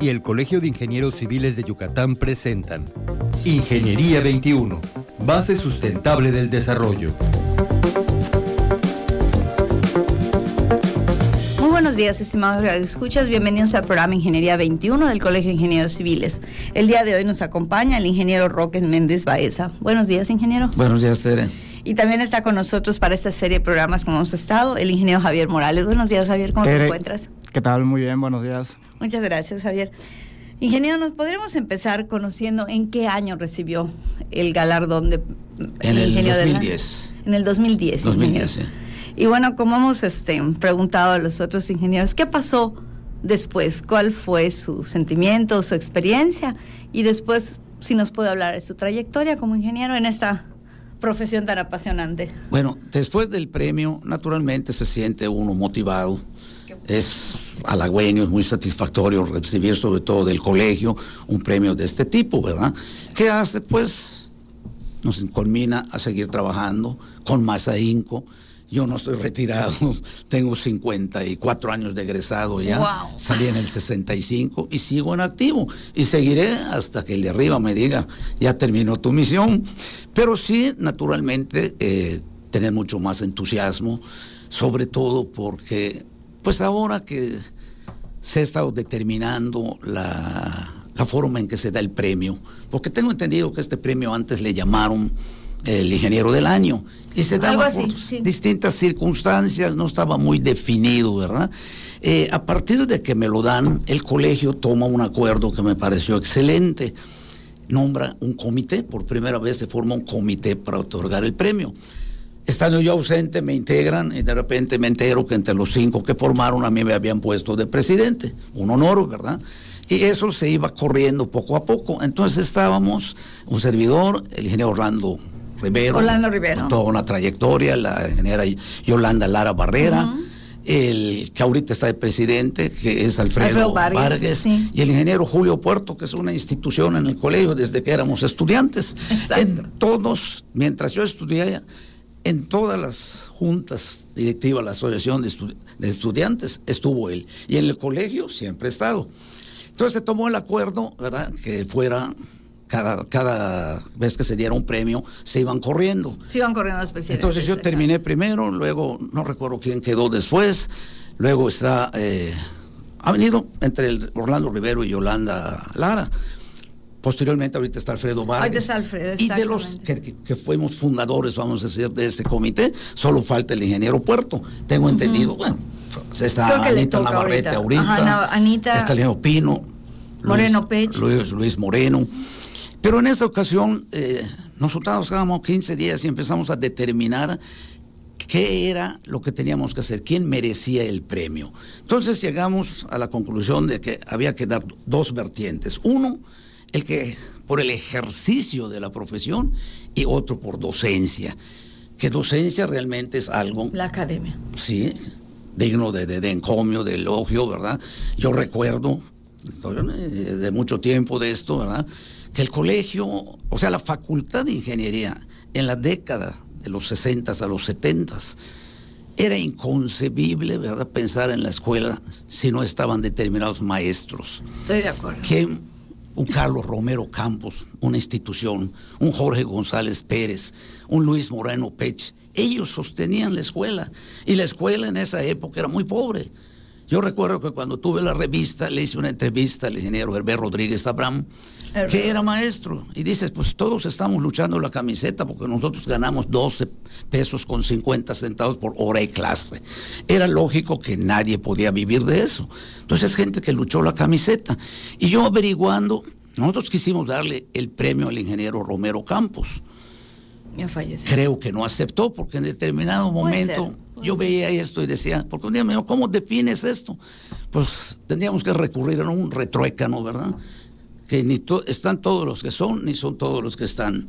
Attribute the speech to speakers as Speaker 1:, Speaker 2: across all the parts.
Speaker 1: y el Colegio de Ingenieros Civiles de Yucatán presentan Ingeniería 21, base sustentable del desarrollo.
Speaker 2: Muy buenos días, estimados escuchas. Bienvenidos al programa Ingeniería 21 del Colegio de Ingenieros Civiles. El día de hoy nos acompaña el ingeniero Roques Méndez Baeza. Buenos días, ingeniero.
Speaker 3: Buenos días, Tere.
Speaker 2: Y también está con nosotros para esta serie de programas como hemos estado el ingeniero Javier Morales. Buenos días, Javier. ¿Cómo te encuentras?
Speaker 4: ¿Qué tal? Muy bien, buenos días.
Speaker 2: Muchas gracias, Javier. Ingeniero, ¿nos podríamos empezar conociendo en qué año recibió el galardón de
Speaker 3: en el, 2010.
Speaker 2: en el 2010.
Speaker 3: 2010, sí.
Speaker 2: Y bueno, como hemos este, preguntado a los otros ingenieros, ¿qué pasó después? ¿Cuál fue su sentimiento, su experiencia? Y después, si nos puede hablar de su trayectoria como ingeniero en esta profesión tan apasionante.
Speaker 3: Bueno, después del premio, naturalmente se siente uno motivado es halagüeño, es muy satisfactorio recibir sobre todo del colegio un premio de este tipo, ¿verdad? ¿Qué hace? Pues nos culmina a seguir trabajando con más ahínco. Yo no estoy retirado, tengo 54 años de egresado ya, salí en el 65 y sigo en activo y seguiré hasta que el de arriba me diga, ya terminó tu misión. Pero sí, naturalmente, eh, tener mucho más entusiasmo, sobre todo porque pues ahora que se ha estado determinando la, forma en que se da el premio, porque tengo entendido que este premio antes le llamaron el ingeniero del año y se daba por distintas circunstancias, no estaba muy definido, ¿verdad? Eh, a partir de que me lo dan, el colegio toma un acuerdo que me pareció excelente, nombra un comité, por primera vez se forma un comité para otorgar el premio. Estando yo ausente, me integran y de repente me entero que entre los cinco que formaron a mí me habían puesto de presidente. Un honor, ¿verdad? Y eso se iba corriendo poco a poco. Entonces estábamos, un servidor, el ingeniero Orlando Rivero.
Speaker 2: Orlando Rivero.
Speaker 3: toda una trayectoria, la ingeniera Yolanda Lara Barrera. El que ahorita está de presidente, que es Alfredo, Vargas, y el ingeniero Julio Puerto, que es una institución en el colegio desde que éramos estudiantes. En todos, mientras yo estudiaba, en todas las juntas directivas, la asociación de, estudiantes, estuvo él. Y en el colegio siempre ha estado. Entonces se tomó el acuerdo, ¿verdad? Que fuera cada, cada vez que se diera un premio, se iban corriendo.
Speaker 2: Se iban corriendo los presidentes.
Speaker 3: Entonces yo terminé primero, luego no recuerdo quién quedó después, luego está, eh, ha venido entre el Orlando Rivero y Yolanda Lara. Posteriormente, ahorita está Alfredo Vargas.
Speaker 2: Alfredo,
Speaker 3: y de los que, fuimos fundadores, vamos a decir, de ese comité, solo falta el ingeniero Puerto. Tengo entendido, bueno, está Anita Navarrete ahorita.
Speaker 2: Anita.
Speaker 3: Está Leo Pino.
Speaker 2: Moreno Pech.
Speaker 3: Luis, Luis, Moreno. Pero en esta ocasión, eh, nosotros estábamos 15 días y empezamos a determinar qué era lo que teníamos que hacer, quién merecía el premio. Entonces llegamos a la conclusión de que había que dar dos vertientes. Uno, el que por el ejercicio de la profesión y otro por docencia. Que docencia realmente es algo...
Speaker 2: La academia.
Speaker 3: Sí, digno de, de, encomio, de elogio, ¿verdad? Yo recuerdo de mucho tiempo de esto, ¿verdad? Que el colegio, o sea, la facultad de ingeniería en la década de los 60 a los 70 era inconcebible, ¿verdad?, pensar en la escuela si no estaban determinados maestros.
Speaker 2: Estoy de acuerdo
Speaker 3: un Carlos Romero Campos, una institución, un Jorge González Pérez, un Luis Moreno Pech. Ellos sostenían la escuela y la escuela en esa época era muy pobre. Yo recuerdo que cuando tuve la revista le hice una entrevista al ingeniero Hervé Rodríguez Abraham, que era maestro, y dices, pues todos estamos luchando la camiseta porque nosotros ganamos 12 pesos con 50 centavos por hora y clase. Era lógico que nadie podía vivir de eso. Entonces, gente que luchó la camiseta. Y yo averiguando, nosotros quisimos darle el premio al ingeniero Romero Campos.
Speaker 2: Ya falleció.
Speaker 3: Creo que no aceptó porque en determinado momento yo veía esto y decía, porque un día me dijo, ¿cómo defines esto? Pues tendríamos que recurrir a un retruécano, ¿verdad? Que ni están todos los que son, ni son todos los que están.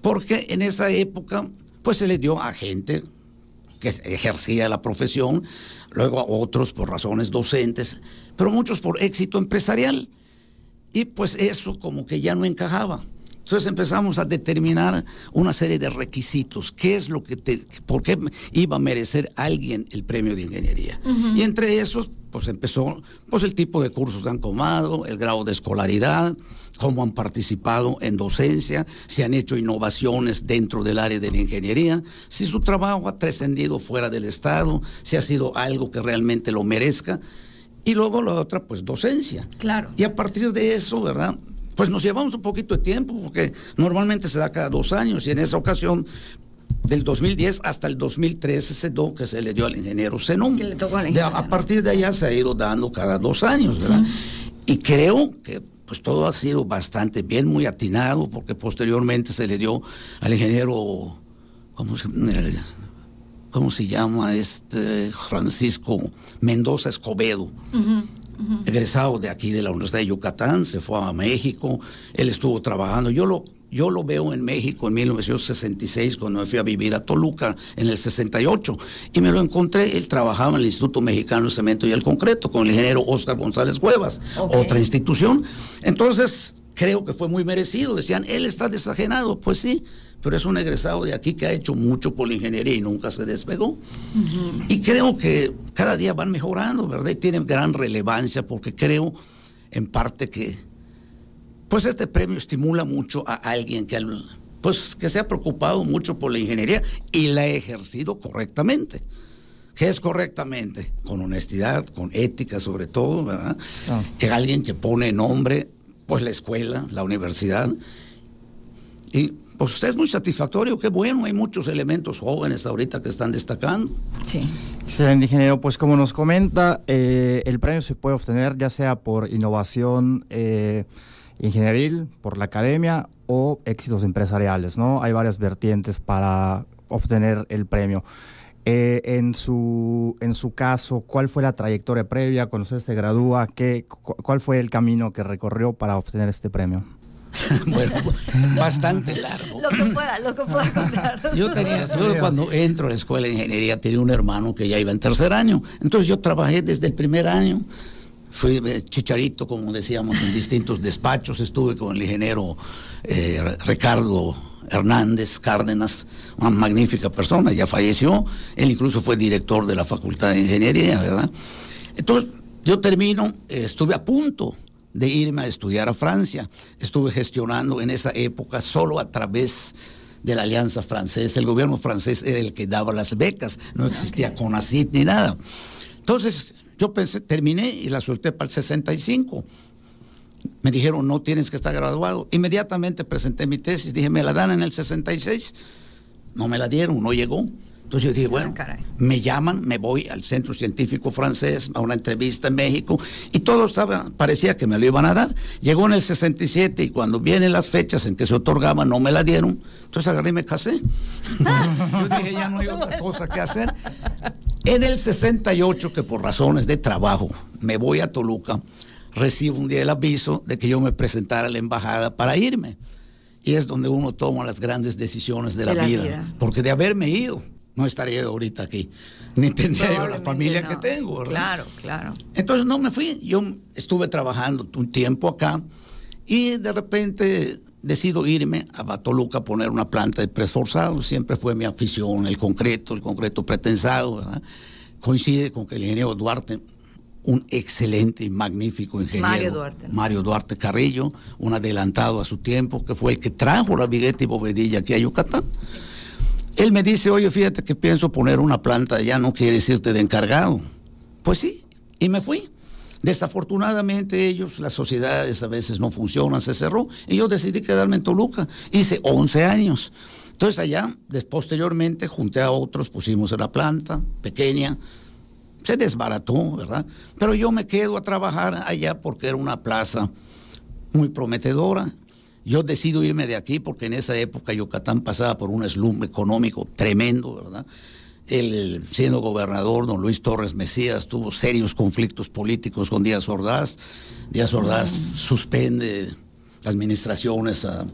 Speaker 3: Porque en esa época, pues se le dio a gente que ejercía la profesión, luego a otros por razones docentes, pero muchos por éxito empresarial. Y pues eso como que ya no encajaba. Entonces empezamos a determinar una serie de requisitos. ¿Qué es lo que te, por qué iba a merecer alguien el premio de ingeniería? Y entre esos, pues empezó pues el tipo de cursos que han tomado, el grado de escolaridad, cómo han participado en docencia, si han hecho innovaciones dentro del área de la ingeniería, si su trabajo ha trascendido fuera del Estado, si ha sido algo que realmente lo merezca. Y luego la otra, pues docencia.
Speaker 2: Claro.
Speaker 3: Y a partir de eso, ¿verdad? Pues nos llevamos un poquito de tiempo, porque normalmente se da cada dos años, y en esa ocasión del 2010 hasta el 2013 se dio que se le dio al ingeniero Zenón.
Speaker 2: Que le tocó al
Speaker 3: De-
Speaker 2: ingeniero.
Speaker 3: a partir de allá se ha ido dando cada dos años, ¿verdad? Y creo que pues todo ha sido bastante bien, muy atinado, porque posteriormente se le dio al ingeniero, ¿cómo se, cómo se llama? Este Francisco Mendoza Escobedo egresado de aquí de la Universidad de Yucatán, se fue a México, él estuvo trabajando, yo lo, yo lo veo en México en 1966 cuando me fui a vivir a Toluca en el 68 y me lo encontré, él trabajaba en el Instituto Mexicano del Cemento y el Concreto con el ingeniero Oscar González Cuevas, otra institución. Entonces, creo que fue muy merecido, decían, él está desajenado, pues sí, pero es un egresado de aquí que ha hecho mucho por la ingeniería y nunca se despegó. Y creo que cada día van mejorando, ¿verdad? Y tienen gran relevancia porque creo en parte que pues este premio estimula mucho a alguien que pues que se ha preocupado mucho por la ingeniería y la ha ejercido correctamente. ¿Qué es correctamente? Con honestidad, con ética sobre todo, ¿verdad?
Speaker 4: Ah.
Speaker 3: Es alguien que pone nombre, pues la escuela, la universidad. Y pues es muy satisfactorio, qué bueno, hay muchos elementos jóvenes ahorita que están destacando.
Speaker 2: Sí.
Speaker 4: Excelente, ingeniero. Pues como nos comenta, eh, el premio se puede obtener ya sea por innovación eh, ingenieril, por la academia o éxitos empresariales, ¿no? Hay varias vertientes para obtener el premio. Eh, en, su, en su caso, ¿cuál fue la trayectoria previa cuando usted se gradúa? ¿Qué, cu- ¿Cuál fue el camino que recorrió para obtener este premio?
Speaker 3: bueno, bastante largo.
Speaker 2: Lo que pueda, lo que pueda contar.
Speaker 3: Yo tenía, yo cuando entro a la escuela de ingeniería tenía un hermano que ya iba en tercer año. Entonces yo trabajé desde el primer año. Fui eh, chicharito, como decíamos, en distintos despachos. Estuve con el ingeniero eh, Ricardo Hernández Cárdenas, una magnífica persona, ya falleció. Él incluso fue director de la Facultad de Ingeniería, ¿verdad? Entonces yo termino, eh, estuve a punto de irme a estudiar a Francia. Estuve gestionando en esa época solo a través de la Alianza Francesa. El gobierno francés era el que daba las becas, no existía CONACYT ni nada. Entonces, yo pensé, terminé y la solté para el 65. Me dijeron, no tienes que estar graduado. Inmediatamente presenté mi tesis, dije, me la dan en el 66. No me la dieron, no llegó. Entonces yo dije, bueno,
Speaker 2: caray.
Speaker 3: me llaman, me voy al Centro Científico Francés a una entrevista en México y todo estaba, parecía que me lo iban a dar. Llegó en el 67 y cuando vienen las fechas en que se otorgaba no me la dieron. Entonces agarré y me casé. yo dije, ya no hay otra cosa que hacer. En el 68, que por razones de trabajo me voy a Toluca, recibo un día el aviso de que yo me presentara a la embajada para irme. Y es donde uno toma las grandes decisiones de la,
Speaker 2: De la
Speaker 3: vida.
Speaker 2: vida.
Speaker 3: Porque de haberme ido, no estaría ahorita aquí. Ni tendría yo la familia
Speaker 2: no.
Speaker 3: que tengo. ¿verdad?
Speaker 2: Claro, claro.
Speaker 3: Entonces no me fui. Yo estuve trabajando un tiempo acá y de repente decido irme a Toluca a poner una planta de presforzado. Siempre fue mi afición el concreto, el concreto pretensado. ¿verdad? Coincide con que el ingeniero Duarte, un excelente y magnífico ingeniero.
Speaker 2: Mario Duarte, ¿no?
Speaker 3: Mario Duarte Carrillo, un adelantado a su tiempo, que fue el que trajo la vigueta y bovedilla aquí a Yucatán. Él me dice, oye, fíjate que pienso poner una planta allá, no quieres irte de encargado. Pues sí, y me fui. Desafortunadamente ellos, las sociedades a veces no funcionan, se cerró, y yo decidí quedarme en Toluca. Hice 11 años. Entonces allá, posteriormente, junté a otros, pusimos la planta pequeña, se desbarató, ¿verdad? Pero yo me quedo a trabajar allá porque era una plaza muy prometedora. Yo decido irme de aquí porque en esa época Yucatán pasaba por un slump económico tremendo, ¿verdad? El, siendo gobernador, don Luis Torres Mesías tuvo serios conflictos políticos con Díaz Ordaz. Díaz Ordaz suspende administraciones. a-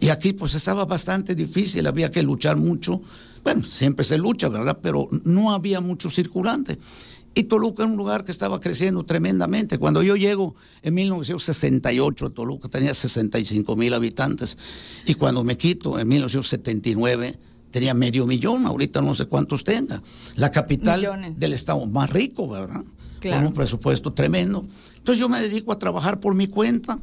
Speaker 3: y aquí pues estaba bastante difícil, había que luchar mucho. Bueno, siempre se lucha, ¿verdad? Pero no había mucho circulante. Y Toluca era un lugar que estaba creciendo tremendamente. Cuando yo llego en 1968 a Toluca tenía 65 mil habitantes. Y cuando me quito en 1979 tenía medio millón, ahorita no sé cuántos tenga. La capital
Speaker 2: Millones.
Speaker 3: del estado más rico, ¿verdad? con un presupuesto tremendo. Entonces yo me dedico a trabajar por mi cuenta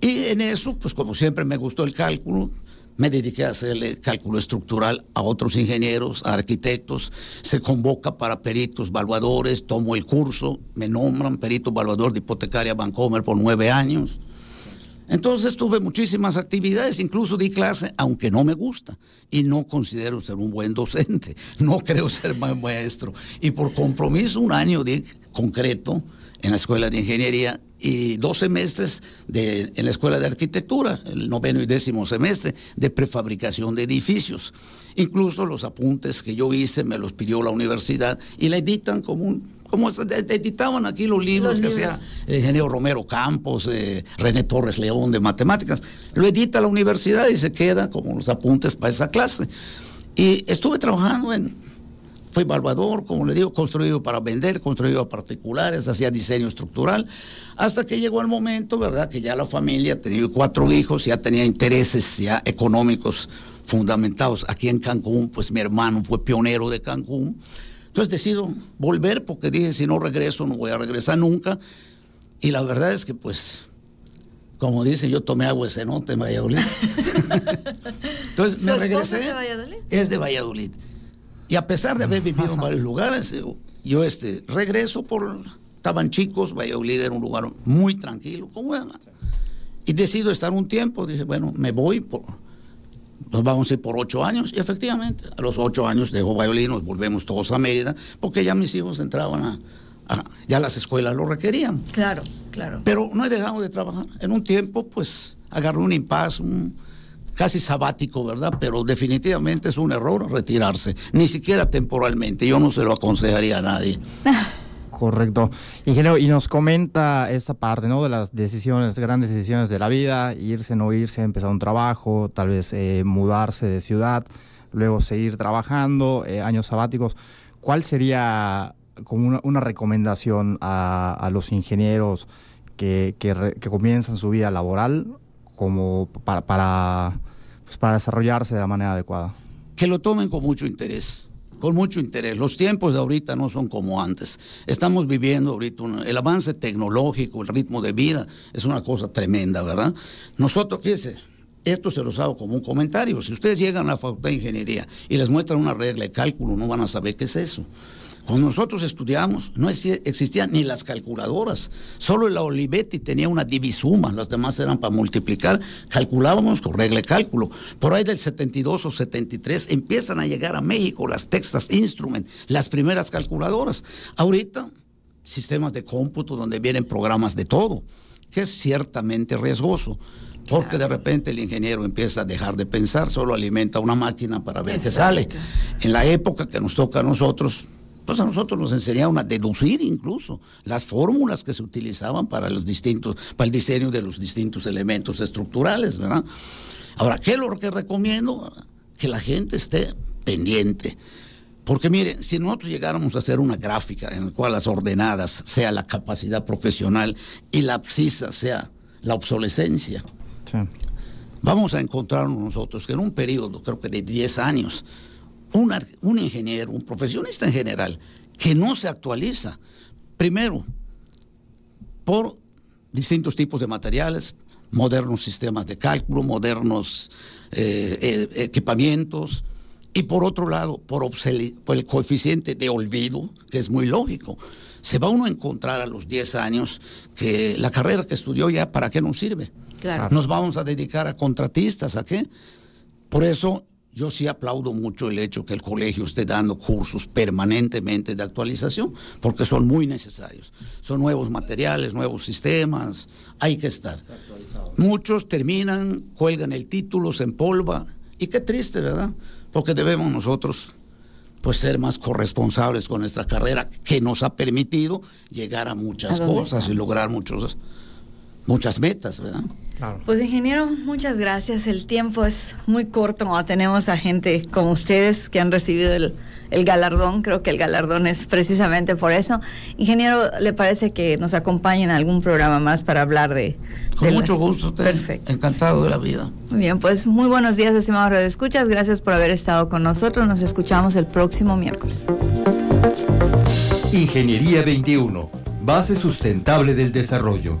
Speaker 3: y en eso, pues como siempre me gustó el cálculo, me dediqué a hacerle cálculo estructural a otros ingenieros, a arquitectos, se convoca para peritos valuadores, tomo el curso, me nombran perito valuador de hipotecaria Bancomer por nueve años. Entonces tuve muchísimas actividades, incluso di clase, aunque no me gusta y no considero ser un buen docente, no creo ser buen maestro. Y por compromiso un año de concreto en la escuela de ingeniería y dos semestres en la escuela de arquitectura, el noveno y décimo semestre de prefabricación de edificios. Incluso los apuntes que yo hice me los pidió la universidad y la editan como un como editaban aquí los libros que hacía el ingeniero Romero Campos, eh, René Torres León de matemáticas. Lo edita la universidad y se queda como los apuntes para esa clase. Y estuve trabajando en fue evaluador, como le digo, construido para vender, construido a particulares, hacía diseño estructural, hasta que llegó el momento, ¿verdad?, que ya la familia tenía cuatro hijos, ya tenía intereses ya económicos fundamentados. Aquí en Cancún, pues mi hermano fue pionero de Cancún. Entonces decido volver porque dije, si no regreso, no voy a regresar nunca. Y la verdad es que, pues, como dice, yo tomé agua de cenote en Valladolid.
Speaker 2: Entonces me regresé. ¿Es de Valladolid?
Speaker 3: Es de Valladolid. Y a pesar de haber vivido en varios lugares, yo este, regreso por... Estaban chicos, Valladolid era un lugar muy tranquilo, como Y decido estar un tiempo, dije, bueno, me voy, por, nos vamos a ir por ocho años, y efectivamente, a los ocho años dejo Valladolid, nos volvemos todos a Mérida, porque ya mis hijos entraban a, ya las escuelas lo requerían.
Speaker 2: Claro, claro.
Speaker 3: Pero no he dejado de trabajar. En un tiempo, pues, agarré un impas, un, casi sabático, ¿verdad? Pero definitivamente es un error retirarse, ni siquiera temporalmente. Yo no se lo aconsejaría a nadie.
Speaker 4: Correcto. Ingeniero, y nos comenta esta parte, ¿no? De las decisiones, grandes decisiones de la vida, irse, no irse, empezar un trabajo, tal vez eh, mudarse de ciudad, luego seguir trabajando, eh, años sabáticos. ¿Cuál sería como una, recomendación a, los ingenieros que, que, comienzan su vida laboral como para, para pues, para desarrollarse de la manera adecuada.
Speaker 3: Que lo tomen con mucho interés, con mucho interés. Los tiempos de ahorita no son como antes. Estamos viviendo ahorita el avance tecnológico, el ritmo de vida, es una cosa tremenda, ¿verdad? Nosotros, fíjense, esto se los hago como un comentario. Si ustedes llegan a la Facultad de Ingeniería y les muestran una regla de cálculo, no van a saber qué es eso. Cuando nosotros estudiamos, no existían ni las calculadoras. Solo la Olivetti tenía una divisuma, las demás eran para multiplicar. Calculábamos con regla de cálculo. Por ahí del 72 o 73 empiezan a llegar a México las Texas Instrument, las primeras calculadoras. Ahorita, sistemas de cómputo donde vienen programas de todo, que es ciertamente riesgoso. Porque de repente el ingeniero empieza a dejar de pensar, solo alimenta una máquina para ver qué sale. En la época que nos toca a nosotros, pues a nosotros nos enseñaron a deducir incluso las fórmulas que se utilizaban para los distintos, para el diseño de los distintos elementos estructurales, ¿verdad? Ahora, ¿qué es lo que recomiendo? Que la gente esté pendiente. Porque miren, si nosotros llegáramos a hacer una gráfica en la cual las ordenadas sea la capacidad profesional y la abscisa sea la obsolescencia, vamos a encontrarnos nosotros que en un periodo, creo que de 10 años, un, ingeniero, un profesionista en general, que no se actualiza, primero, por distintos tipos de materiales, modernos sistemas de cálculo, modernos eh, eh, equipamientos, y por otro lado, por, por, el coeficiente de olvido, que es muy lógico. Se va uno a encontrar a los 10 años que la carrera que estudió ya, ¿para qué nos sirve? Nos vamos a dedicar a contratistas, ¿a qué? Por eso yo sí aplaudo mucho el hecho que el colegio esté dando cursos permanentemente de actualización, porque son muy necesarios. Son nuevos materiales, nuevos sistemas, hay que estar. Muchos terminan, cuelgan el título, se empolva, y qué triste, ¿verdad? Porque debemos nosotros pues ser más corresponsables con nuestra carrera que nos ha permitido llegar a muchas cosas y lograr muchos muchas metas, ¿verdad?
Speaker 2: Pues ingeniero, muchas gracias. El tiempo es muy corto cuando tenemos a gente como ustedes que han recibido el, galardón. Creo que el galardón es precisamente por eso. Ingeniero, ¿le parece que nos acompañe en algún programa más para hablar de...
Speaker 3: Con mucho gusto. Perfecto. Encantado de la vida.
Speaker 2: Muy bien, pues muy buenos días, estimados Escuchas. Gracias por haber estado con nosotros. Nos escuchamos el próximo miércoles.
Speaker 1: Ingeniería 21, base sustentable del desarrollo.